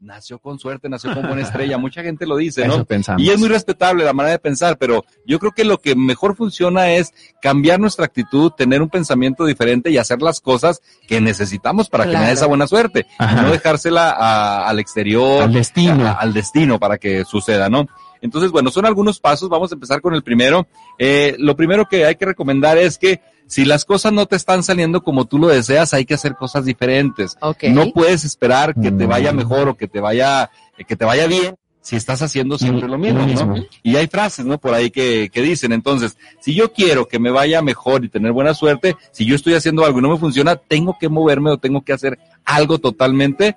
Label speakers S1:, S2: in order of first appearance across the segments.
S1: nació con suerte, nació con buena estrella, mucha gente lo dice, ¿no? Y es muy respetable la manera de pensar, pero yo creo que lo que mejor funciona es cambiar nuestra actitud, tener un pensamiento diferente y hacer las cosas que necesitamos para que me dé esa buena suerte, no dejársela al exterior,
S2: al destino,
S1: al destino para que suceda, ¿no? Entonces, bueno, son algunos pasos, vamos a empezar con el primero. Eh, lo primero que hay que recomendar es que si las cosas no te están saliendo como tú lo deseas, hay que hacer cosas diferentes. No puedes esperar que te vaya mm. mejor o que te vaya, que te vaya bien si estás haciendo siempre lo mismo, ¿no? Y hay frases, ¿no? Por ahí que, que dicen, entonces, si yo quiero que me vaya mejor y tener buena suerte, si yo estoy haciendo algo y no me funciona, tengo que moverme o tengo que hacer algo totalmente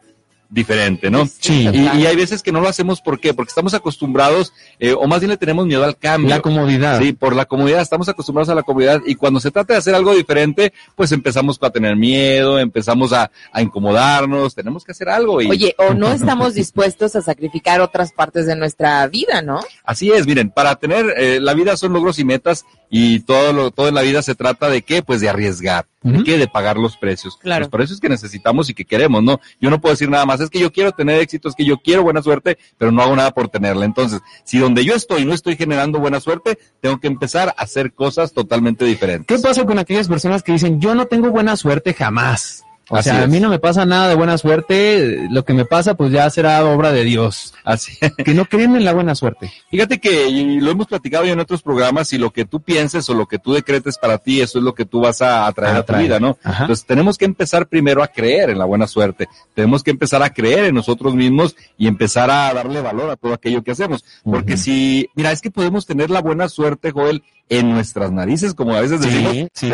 S1: diferente, ¿no?
S2: Sí.
S1: Y, hay veces que no lo hacemos, ¿por qué? Porque estamos acostumbrados, eh, o más bien le tenemos miedo al cambio.
S2: La comodidad.
S1: Sí, por la comodidad, estamos acostumbrados a la comodidad y cuando se trata de hacer algo diferente, pues empezamos a tener miedo, empezamos a, a incomodarnos, tenemos que hacer algo. Y...
S3: Oye, o no estamos dispuestos a sacrificar otras partes de nuestra vida, ¿no?
S1: Así es, miren, para tener, eh, la vida son logros y metas y todo lo, todo en la vida se trata de qué? Pues de arriesgar. ¿De qué? De pagar los precios.
S3: Claro.
S1: Pues por eso es que necesitamos y que queremos, ¿no? Yo no puedo decir nada más, es que yo quiero tener éxito, es que yo quiero buena suerte, pero no hago nada por tenerla. Entonces, si donde yo estoy no estoy generando buena suerte, tengo que empezar a hacer cosas totalmente diferentes.
S2: ¿Qué pasa con aquellas personas que dicen, yo no tengo buena suerte jamás? O sea, a mí no me pasa nada de buena suerte, lo que me pasa pues ya será obra de Dios.
S1: Así.
S2: Que no creen en la buena suerte.
S1: Fíjate que lo hemos platicado ya en otros programas y lo que tú pienses o lo que tú decretes para ti, eso es lo que tú vas a atraer a, tu vida, ¿no? Entonces tenemos que empezar primero a creer en la buena suerte. Tenemos que empezar a creer en nosotros mismos y empezar a darle valor a todo aquello que hacemos. Porque si, mira, es que podemos tener la buena suerte, Joel, en nuestras narices, como a veces decimos,
S2: sí,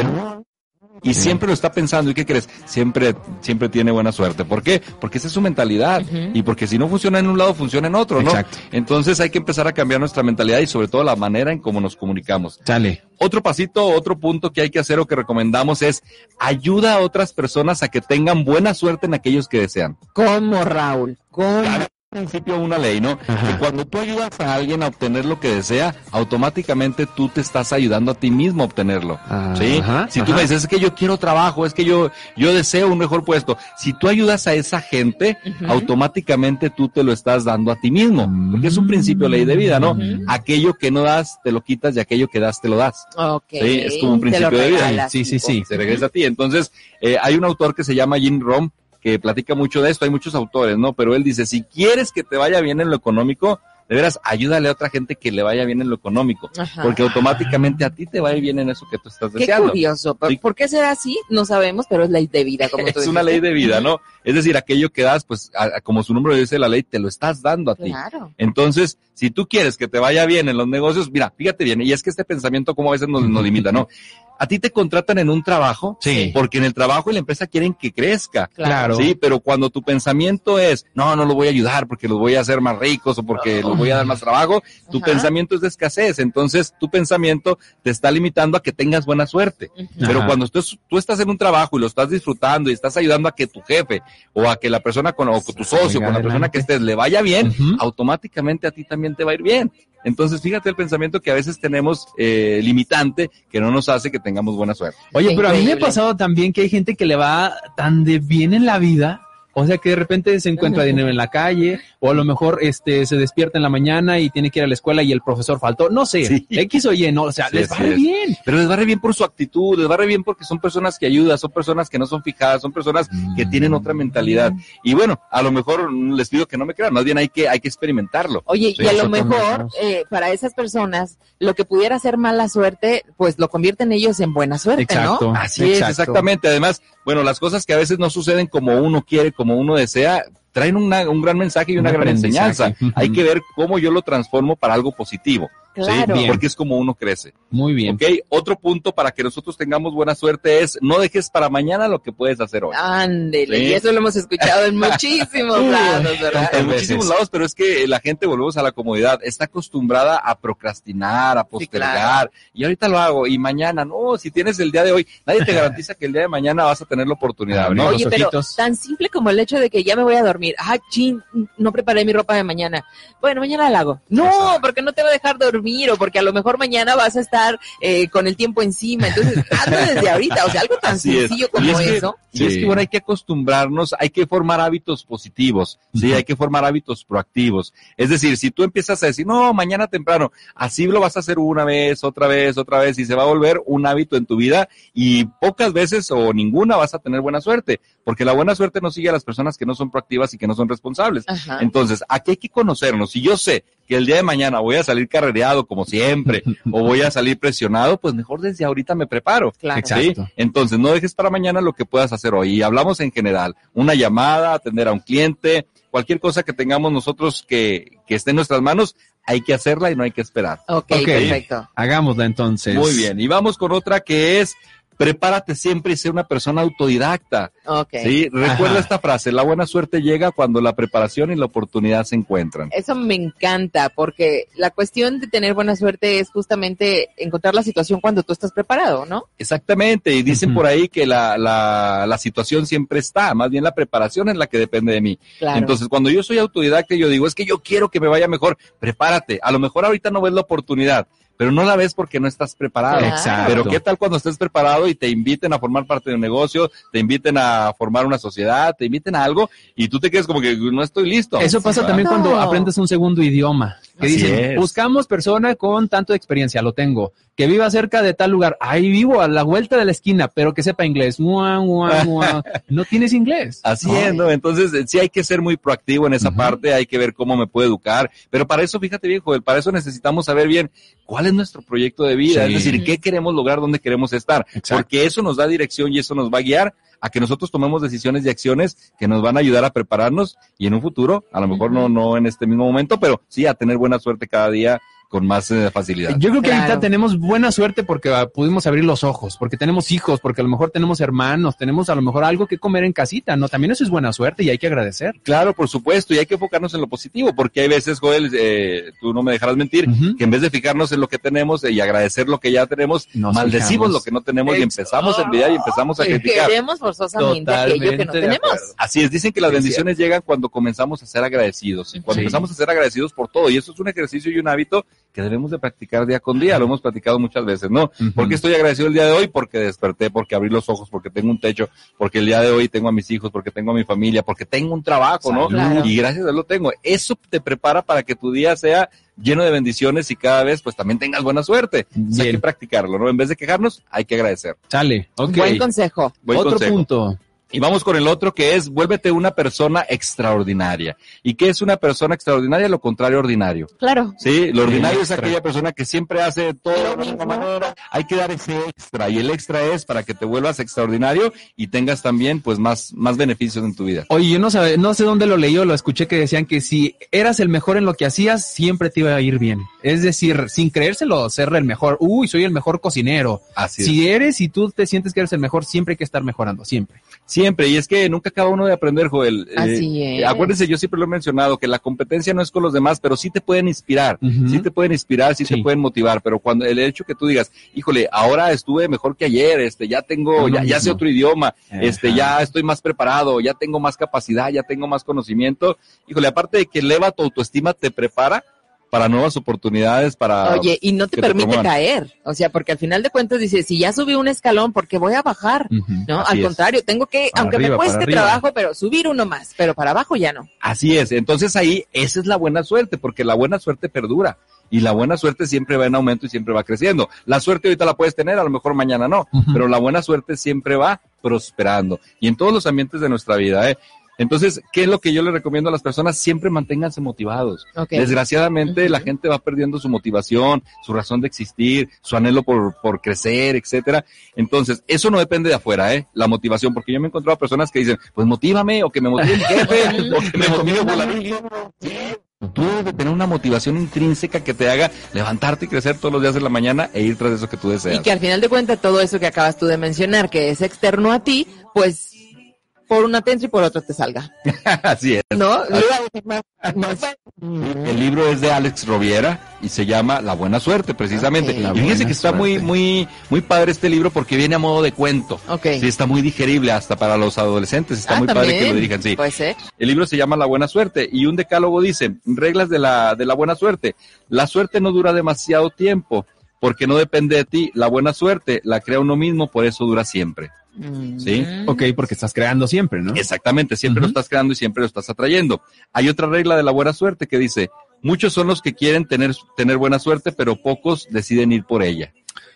S1: y siempre lo está pensando. ¿Y qué crees? Siempre, siempre tiene buena suerte. ¿Por qué? Porque esa es su mentalidad. Y porque si no funciona en un lado, funciona en otro, ¿no?
S2: Exacto.
S1: Entonces hay que empezar a cambiar nuestra mentalidad y sobre todo la manera en cómo nos comunicamos.
S2: Sale.
S1: Otro pasito, otro punto que hay que hacer o que recomendamos es ayuda a otras personas a que tengan buena suerte en aquellos que desean.
S3: ¿Cómo, Raúl? ¿Cómo?
S1: Principio una ley, ¿no? Que cuando tú ayudas a alguien a obtener lo que desea, automáticamente tú te estás ayudando a ti mismo a obtenerlo. ¿Sí? si tú me dices, es que yo quiero trabajo, es que yo, yo deseo un mejor puesto. Si tú ayudas a esa gente, automáticamente tú te lo estás dando a ti mismo. Porque es un principio de ley de vida, ¿no? Aquello que no das, te lo quitas y aquello que das, te lo das.
S3: Okay.
S1: ¿Sí? Es como un principio de vida.
S2: Sí, sí, sí.
S1: Se regresa a ti. Entonces, eh, hay un autor que se llama Jim Rom que platica mucho de esto, hay muchos autores, ¿no? Pero él dice, si quieres que te vaya bien en lo económico, de veras, ayúdale a otra gente que le vaya bien en lo económico, porque automáticamente a ti te va a ir bien en eso que tú estás deseando.
S3: Qué curioso, ¿por qué será así? No sabemos, pero es ley de vida, como tú
S1: Es una ley de vida, ¿no? Es decir, aquello que das, pues, como su nombre dice la ley, te lo estás dando a ti.
S3: Claro.
S1: Entonces, si tú quieres que te vaya bien en los negocios, mira, fíjate bien, y es que este pensamiento como a veces nos, nos limita, ¿no? a ti te contratan en un trabajo,
S2: sí.
S1: porque en el trabajo y la empresa quieren que crezca,
S2: claro.
S1: sí, pero cuando tu pensamiento es, no, no los voy a ayudar porque los voy a hacer más ricos o porque los voy a dar más trabajo, tu pensamiento es de escasez, entonces tu pensamiento te está limitando a que tengas buena suerte, pero cuando tú, tú, estás en un trabajo y lo estás disfrutando y estás ayudando a que tu jefe o a que la persona con, o tu socio, con la persona que estés le vaya bien, automáticamente a ti también te va a ir bien. Entonces, fíjate el pensamiento que a veces tenemos eh, limitante que no nos hace que tengamos buena suerte.
S2: Oye, pero a mí me ha pasado también que hay gente que le va tan de bien en la vida o sea que de repente se encuentra dinero en la calle, o a lo mejor este se despierta en la mañana y tiene que ir a la escuela y el profesor faltó. No sé, X o Y, no, o sea, les va bien.
S1: Pero les va bien por su actitud, les va bien porque son personas que ayudan, son personas que no son fijadas, son personas que tienen otra mentalidad. Y bueno, a lo mejor les pido que no me crean, más bien hay que, hay que experimentarlo.
S3: Oye, y a lo mejor eh, para esas personas, lo que pudiera ser mala suerte, pues lo convierten ellos en buena suerte,
S2: exacto,
S3: ¿no?
S1: Así es, exactamente. Además, bueno, las cosas que a veces no suceden como uno quiere, como uno desea, traen un gran mensaje y una, gran enseñanza. Hay que ver cómo yo lo transformo para algo positivo.
S3: Claro.
S1: ¿sí? Porque es como uno crece.
S2: Muy bien.
S1: ¿Ok? Otro punto para que nosotros tengamos buena suerte es no dejes para mañana lo que puedes hacer hoy.
S3: Ándele,
S1: Sí.
S3: y eso lo hemos escuchado en muchísimos lados, ¿verdad?
S1: En
S2: veces.
S1: muchísimos lados, pero es que la gente, volvemos a la comodidad, está acostumbrada a procrastinar, a postergar, y ahorita lo hago, y mañana, no, si tienes el día de hoy, nadie te garantiza que el día de mañana vas a tener la oportunidad, ¿no?
S3: Oye, pero
S2: ojitos.
S3: tan simple como el hecho de que ya me voy a dormir. Ah, chin, no preparé mi ropa de mañana. Bueno, mañana la hago. No, porque no te va a dejar dormir o porque a lo mejor mañana vas a estar eh, con el tiempo encima. Entonces, hazlo desde ahorita. O sea, algo tan
S1: Así es.
S3: sencillo
S1: Y
S3: como
S1: es que-
S3: eso.
S1: Y es
S2: Sí.
S1: que bueno, hay que acostumbrarnos, hay que formar hábitos positivos, sí, hay que formar hábitos proactivos. Es decir, si tú empiezas a decir, no, mañana temprano, así lo vas a hacer una vez, otra vez, otra vez, y se va a volver un hábito en tu vida y pocas veces o ninguna vas a tener buena suerte, porque la buena suerte no sigue a las personas que no son proactivas y que no son responsables.
S3: Ajá.
S1: Entonces, aquí hay que conocernos. Si yo sé que el día de mañana voy a salir carrereado como siempre o voy a salir presionado, pues mejor desde ahorita me preparo.
S3: Claro.
S2: Exacto.
S1: ¿sí? Entonces, no dejes para mañana lo que puedas hacer hoy. Y hablamos en general, una llamada, atender a un cliente, cualquier cosa que tengamos nosotros que, que esté en nuestras manos, hay que hacerla y no hay que esperar.
S3: Ok,
S2: Ok.
S3: perfecto.
S2: Hagámosla entonces.
S1: Muy bien. Y vamos con otra que es, prepárate siempre y sé una persona autodidacta.
S3: Ok.
S1: ¿sí? Recuerda
S2: Ajá.
S1: esta frase, la buena suerte llega cuando la preparación y la oportunidad se encuentran.
S3: Eso me encanta porque la cuestión de tener buena suerte es justamente encontrar la situación cuando tú estás preparado, ¿no?
S1: Exactamente, y dicen por ahí que la, la, la situación siempre está, más bien la preparación es la que depende de mí.
S3: Claro.
S1: Entonces, cuando yo soy autodidacta, y yo digo, es que yo quiero que me vaya mejor, prepárate. A lo mejor ahorita no ves la oportunidad, pero no la ves porque no estás preparado.
S2: Exacto.
S1: Pero qué tal cuando estés preparado y te inviten a formar parte de un negocio, te inviten a formar una sociedad, te inviten a algo y tú te quedes como que no estoy listo.
S2: Eso pasa
S1: ¿verdad?
S2: también cuando aprendes un segundo idioma. Que
S1: Así
S2: dicen,
S1: es.
S2: buscamos persona con tanto de experiencia, lo tengo. Que viva cerca de tal lugar. Ahí vivo, a la vuelta de la esquina, pero que sepa inglés. Mua, mua, mua. No tienes inglés.
S1: Así
S2: No.
S1: es, ¿no? Entonces, eh, sí hay que ser muy proactivo en esa parte, hay que ver cómo me puedo educar, pero para eso, fíjate bien, Joel, para eso necesitamos saber bien cuál es nuestro proyecto de vida,
S2: Sí.
S1: es decir, qué queremos lograr, dónde queremos estar,
S2: Exacto.
S1: porque eso nos da dirección y eso nos va a guiar a que nosotros tomemos decisiones y acciones que nos van a ayudar a prepararnos y en un futuro, a lo mejor no, no en este mismo momento, pero sí a tener buena suerte cada día con más eh, facilidad.
S2: Yo creo que
S3: Claro.
S2: ahorita tenemos buena suerte porque ah, pudimos abrir los ojos, porque tenemos hijos, porque a lo mejor tenemos hermanos, tenemos a lo mejor algo que comer en casita, ¿no? También eso es buena suerte y hay que agradecer.
S1: Claro, por supuesto, y hay que enfocarnos en lo positivo, porque hay veces, Joel, eh, tú no me dejarás mentir, que en vez de fijarnos en lo que tenemos y agradecer lo que ya tenemos,
S2: Nos
S1: maldecimos
S2: fijamos.
S1: lo que no tenemos y empezamos a envidiar y empezamos a criticar.
S3: Queremos forzosamente aquello que no
S2: Totalmente
S3: tenemos.
S2: acuerdo.
S1: Así es, dicen que las
S2: Es
S1: bendiciones llegan cuando comenzamos a ser agradecidos y cuando
S2: Sí.
S1: empezamos a ser agradecidos por todo. Y eso es un ejercicio y un hábito que debemos de practicar día con día. Lo hemos platicado muchas veces, ¿no?
S2: Ujú.
S1: ¿Por qué estoy agradecido el día de hoy? Porque desperté, porque abrí los ojos, porque tengo un techo, porque el día de hoy tengo a mis hijos, porque tengo a mi familia, porque tengo un trabajo, ¿no?
S3: Claro.
S1: Y gracias a Dios lo tengo. Eso te prepara para que tu día sea lleno de bendiciones y cada vez pues también tengas buena suerte. O sea, hay que practicarlo, ¿no? En vez de quejarnos, hay que agradecer.
S2: Sale. Ok.
S3: Buen consejo.
S1: Buen
S2: Otro
S1: consejo.
S2: punto.
S1: Y vamos con el otro que es, vuélvete una persona extraordinaria. ¿Y qué es una persona extraordinaria? Lo contrario ordinario.
S3: Claro.
S1: Sí, lo ordinario es aquella persona que siempre hace todo de la manera. Hay que dar ese extra y el extra es para que te vuelvas extraordinario y tengas también pues más, más beneficios en tu vida.
S2: Oye, yo no, sabe, no sé dónde lo leí o lo escuché que decían que si eras el mejor en lo que hacías, siempre te iba a ir bien. Es decir, sin creérselo, ser el mejor. Uy, soy el mejor cocinero.
S1: Así es.
S2: Si eres y tú te sientes que eres el mejor, siempre hay que estar mejorando, siempre.
S1: Siempre, y es que nunca acaba uno de aprender, Joel. Eh,
S3: Así es.
S1: Acuérdense, yo siempre lo he mencionado, que la competencia no es con los demás, pero sí te pueden inspirar,
S2: Ujú.
S1: sí te pueden inspirar, sí,
S2: Sí.
S1: te pueden motivar, pero cuando el hecho que tú digas, híjole, ahora estuve mejor que ayer, este, ya tengo, ya, ya sé otro idioma,
S2: Ajá.
S1: este, ya estoy más preparado, ya tengo más capacidad, ya tengo más conocimiento, híjole, aparte de que eleva tu autoestima, te prepara para nuevas oportunidades, para...
S3: Oye, y no te permite caer. O sea, porque al final de cuentas dices, si ya subí un escalón, ¿por qué voy a bajar? No, al
S1: es.
S3: contrario, tengo que,
S2: Para
S3: aunque
S2: arriba,
S3: me cueste trabajo, pero subir uno más, pero para abajo ya no.
S1: Así es, entonces ahí esa es la buena suerte, porque la buena suerte perdura y la buena suerte siempre va en aumento y siempre va creciendo. La suerte ahorita la puedes tener, a lo mejor mañana no, pero la buena suerte siempre va prosperando y en todos los ambientes de nuestra vida. ¿eh? Entonces, ¿qué es lo que yo le recomiendo a las personas? Siempre manténganse motivados. Desgraciadamente, la gente va perdiendo su motivación, su razón de existir, su anhelo por, por crecer, etcétera. Entonces, eso no depende de afuera, ¿eh? La motivación, porque yo me he encontrado personas que dicen, pues motívame, o que me motive mi jefe, o que me motive fulanito. tú debes de tener una motivación intrínseca que te haga levantarte y crecer todos los días de la mañana e ir tras eso que tú deseas.
S3: Y que al final de cuentas todo eso que acabas tú de mencionar, que es externo a ti, pues por una te entra y por otra te salga.
S1: Así es.
S3: ¿No? Lo iba a decir más- más-
S1: El libro es de Alex Roviera y se llama La Buena Suerte, precisamente.
S3: Ok.
S1: Y
S3: La
S1: fíjense que está muy,
S2: Suerte.
S1: muy, muy padre este libro porque viene a modo de cuento.
S3: Ok.
S1: Sí, está muy digerible hasta para los adolescentes. Está
S3: Ah,
S1: muy padre que lo dirijan, sí.
S3: Puede ser.
S1: El libro se llama La Buena Suerte y un decálogo dice, reglas de la, de la buena suerte. La suerte no dura demasiado tiempo porque no depende de ti. La buena suerte la crea uno mismo, por eso dura siempre.
S3: Mm.
S1: Sí.
S2: Ok, porque estás creando siempre, ¿no?
S1: Exactamente, siempre lo estás creando y siempre lo estás atrayendo. Hay otra regla de la buena suerte que dice, muchos son los que quieren tener, tener buena suerte, pero pocos deciden ir por ella.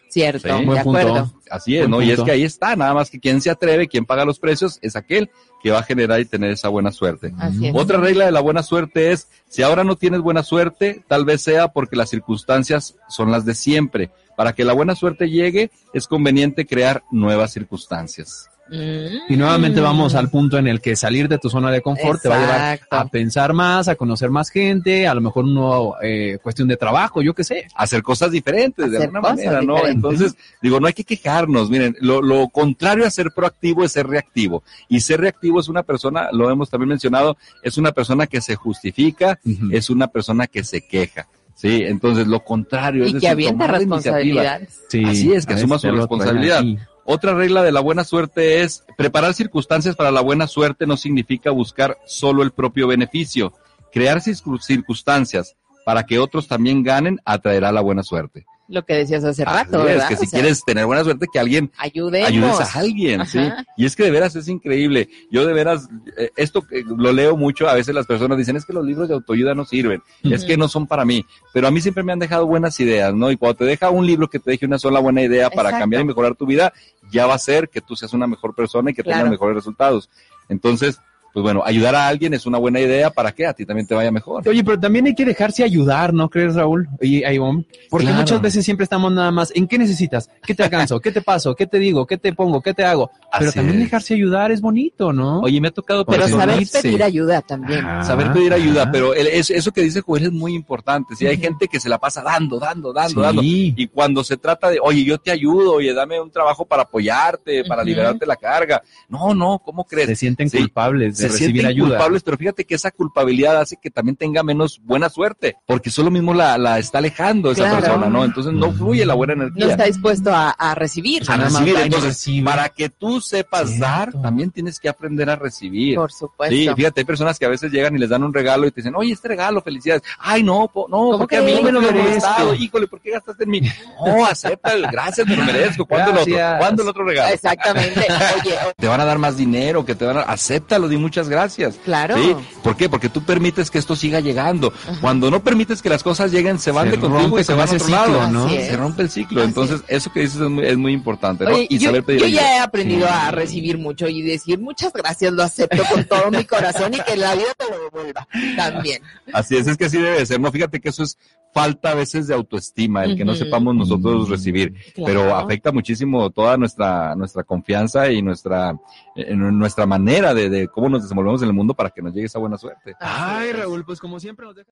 S3: Cierto,
S1: Sí.
S3: de
S2: Buen punto.
S3: acuerdo.
S1: Así es,
S2: Buen
S1: ¿no? Y es que ahí está, nada más que quien se atreve, quien paga los precios, es aquel que va a generar y tener esa buena suerte.
S3: Así es.
S1: Otra regla de la buena suerte es, si ahora no tienes buena suerte, tal vez sea porque las circunstancias son las de siempre. Para que la buena suerte llegue, es conveniente crear nuevas circunstancias.
S3: Mm.
S2: Y nuevamente vamos al punto en el que salir de tu zona de confort te va a llevar a pensar más, a conocer más gente, a lo mejor una eh, cuestión de trabajo, yo qué sé.
S1: Hacer cosas diferentes de alguna manera, ¿no?
S3: diferentes.
S1: Entonces, digo, no hay que quejarnos. Miren, lo, lo contrario a ser proactivo es ser reactivo. Y ser reactivo es una persona, lo hemos también mencionado, es una persona que se justifica, es una persona que se queja. Sí, entonces lo contrario es
S3: Y que
S1: decir,
S3: avienta responsabilidades.
S2: Sí,
S1: Así es, que asuma su responsabilidad. Otra regla de la buena suerte es preparar circunstancias para la buena suerte no significa buscar solo el propio beneficio. Crear circun- circunstancias para que otros también ganen atraerá la buena suerte.
S3: Lo que decías hace rato,
S1: Así es,
S3: ¿verdad?
S1: que si
S3: sea,
S1: quieres tener buena suerte, que alguien
S3: ayudemos.
S1: ayudes a alguien, ¿sí? Y es que de veras es increíble. Yo de veras, eh, esto que lo leo mucho, a veces las personas dicen, es que los libros de autoayuda no sirven, es que no son para mí, pero a mí siempre me han dejado buenas ideas, ¿no? Y cuando te deja un libro que te deje una sola buena idea para
S3: Exacto.
S1: cambiar y mejorar tu vida, ya va a ser que tú seas una mejor persona y que
S3: Claro.
S1: tengas mejores resultados. Entonces, pues bueno, ayudar a alguien es una buena idea para que a ti también te vaya mejor.
S2: Oye, pero también hay que dejarse ayudar, ¿no crees, Raúl? Y ahí vamos. Porque
S1: Claro.
S2: muchas veces siempre estamos nada más, ¿en qué necesitas? ¿Qué te alcanzo? ¿Qué te paso? ¿Qué te digo? ¿Qué te pongo? ¿Qué te hago? Pero
S1: Así
S2: también
S1: es.
S2: dejarse ayudar es bonito, ¿no?
S1: Oye, me ha tocado
S3: Pero saber pedir ayuda también.
S2: Ajá.
S1: Saber pedir ayuda, pero el- es- eso que dice Joel es muy importante. Si hay gente que se la pasa dando, dando, dando, dando.
S2: Sí.
S1: Y cuando se trata de, oye, yo te ayudo, oye, dame un trabajo para apoyarte, para
S3: Ujú.
S1: liberarte la carga. No, no, ¿cómo crees?
S2: Se sienten
S1: Sí.
S2: culpables de
S1: se
S2: recibir
S1: sienten
S2: ayuda.
S1: culpables, pero fíjate que esa culpabilidad hace que también tenga menos buena suerte, porque solo mismo la, la está alejando esa
S3: Claro.
S1: persona, ¿no? Entonces no fluye la buena
S3: No
S1: energía.
S3: está dispuesto a, a recibir.
S1: a recibir.
S2: no
S1: Entonces,
S2: recibe.
S1: para que tú sepas
S2: Cierto.
S1: dar, también tienes que aprender a recibir.
S3: Por supuesto.
S1: Sí, fíjate, hay personas que a veces llegan y les dan un regalo y te dicen, oye, este regalo, felicidades. Ay, no, po- no,
S3: ¿Cómo
S1: porque a mí me lo
S2: No me lo
S1: merezco. Híjole, ¿por qué gastaste en mí? No, acepta, el gracias, me lo merezco. ¿Cuándo el otro? ¿Cuándo el otro regalo?
S3: Exactamente. Oye,
S1: Te van a dar más dinero, que te van a... Acéptalo, di muchas gracias.
S3: claro.
S1: ¿Sí? ¿Por qué? Porque tú permites que esto siga llegando. Cuando no permites que las cosas lleguen, se van
S2: Se
S1: de contigo
S2: rompe
S1: y se van a otro lado. Se rompe el ciclo.
S3: Así
S1: Entonces, eso que dices es muy, es muy importante, ¿no?
S3: Oye,
S1: y
S3: yo,
S1: saber pedir
S3: yo
S1: ayuda.
S3: ya he aprendido a recibir mucho y decir muchas gracias, lo acepto con todo mi corazón y que la vida te lo devuelva también.
S1: Así es, es que así debe ser, ¿no? Fíjate que eso es falta a veces de autoestima, el que no sepamos nosotros recibir, pero
S3: Claro.
S1: afecta muchísimo toda nuestra, nuestra confianza y nuestra, eh, nuestra manera de, de cómo nos desenvolvemos en el mundo para que nos llegue esa buena suerte.
S2: Ay. Raúl, pues como siempre nos deja...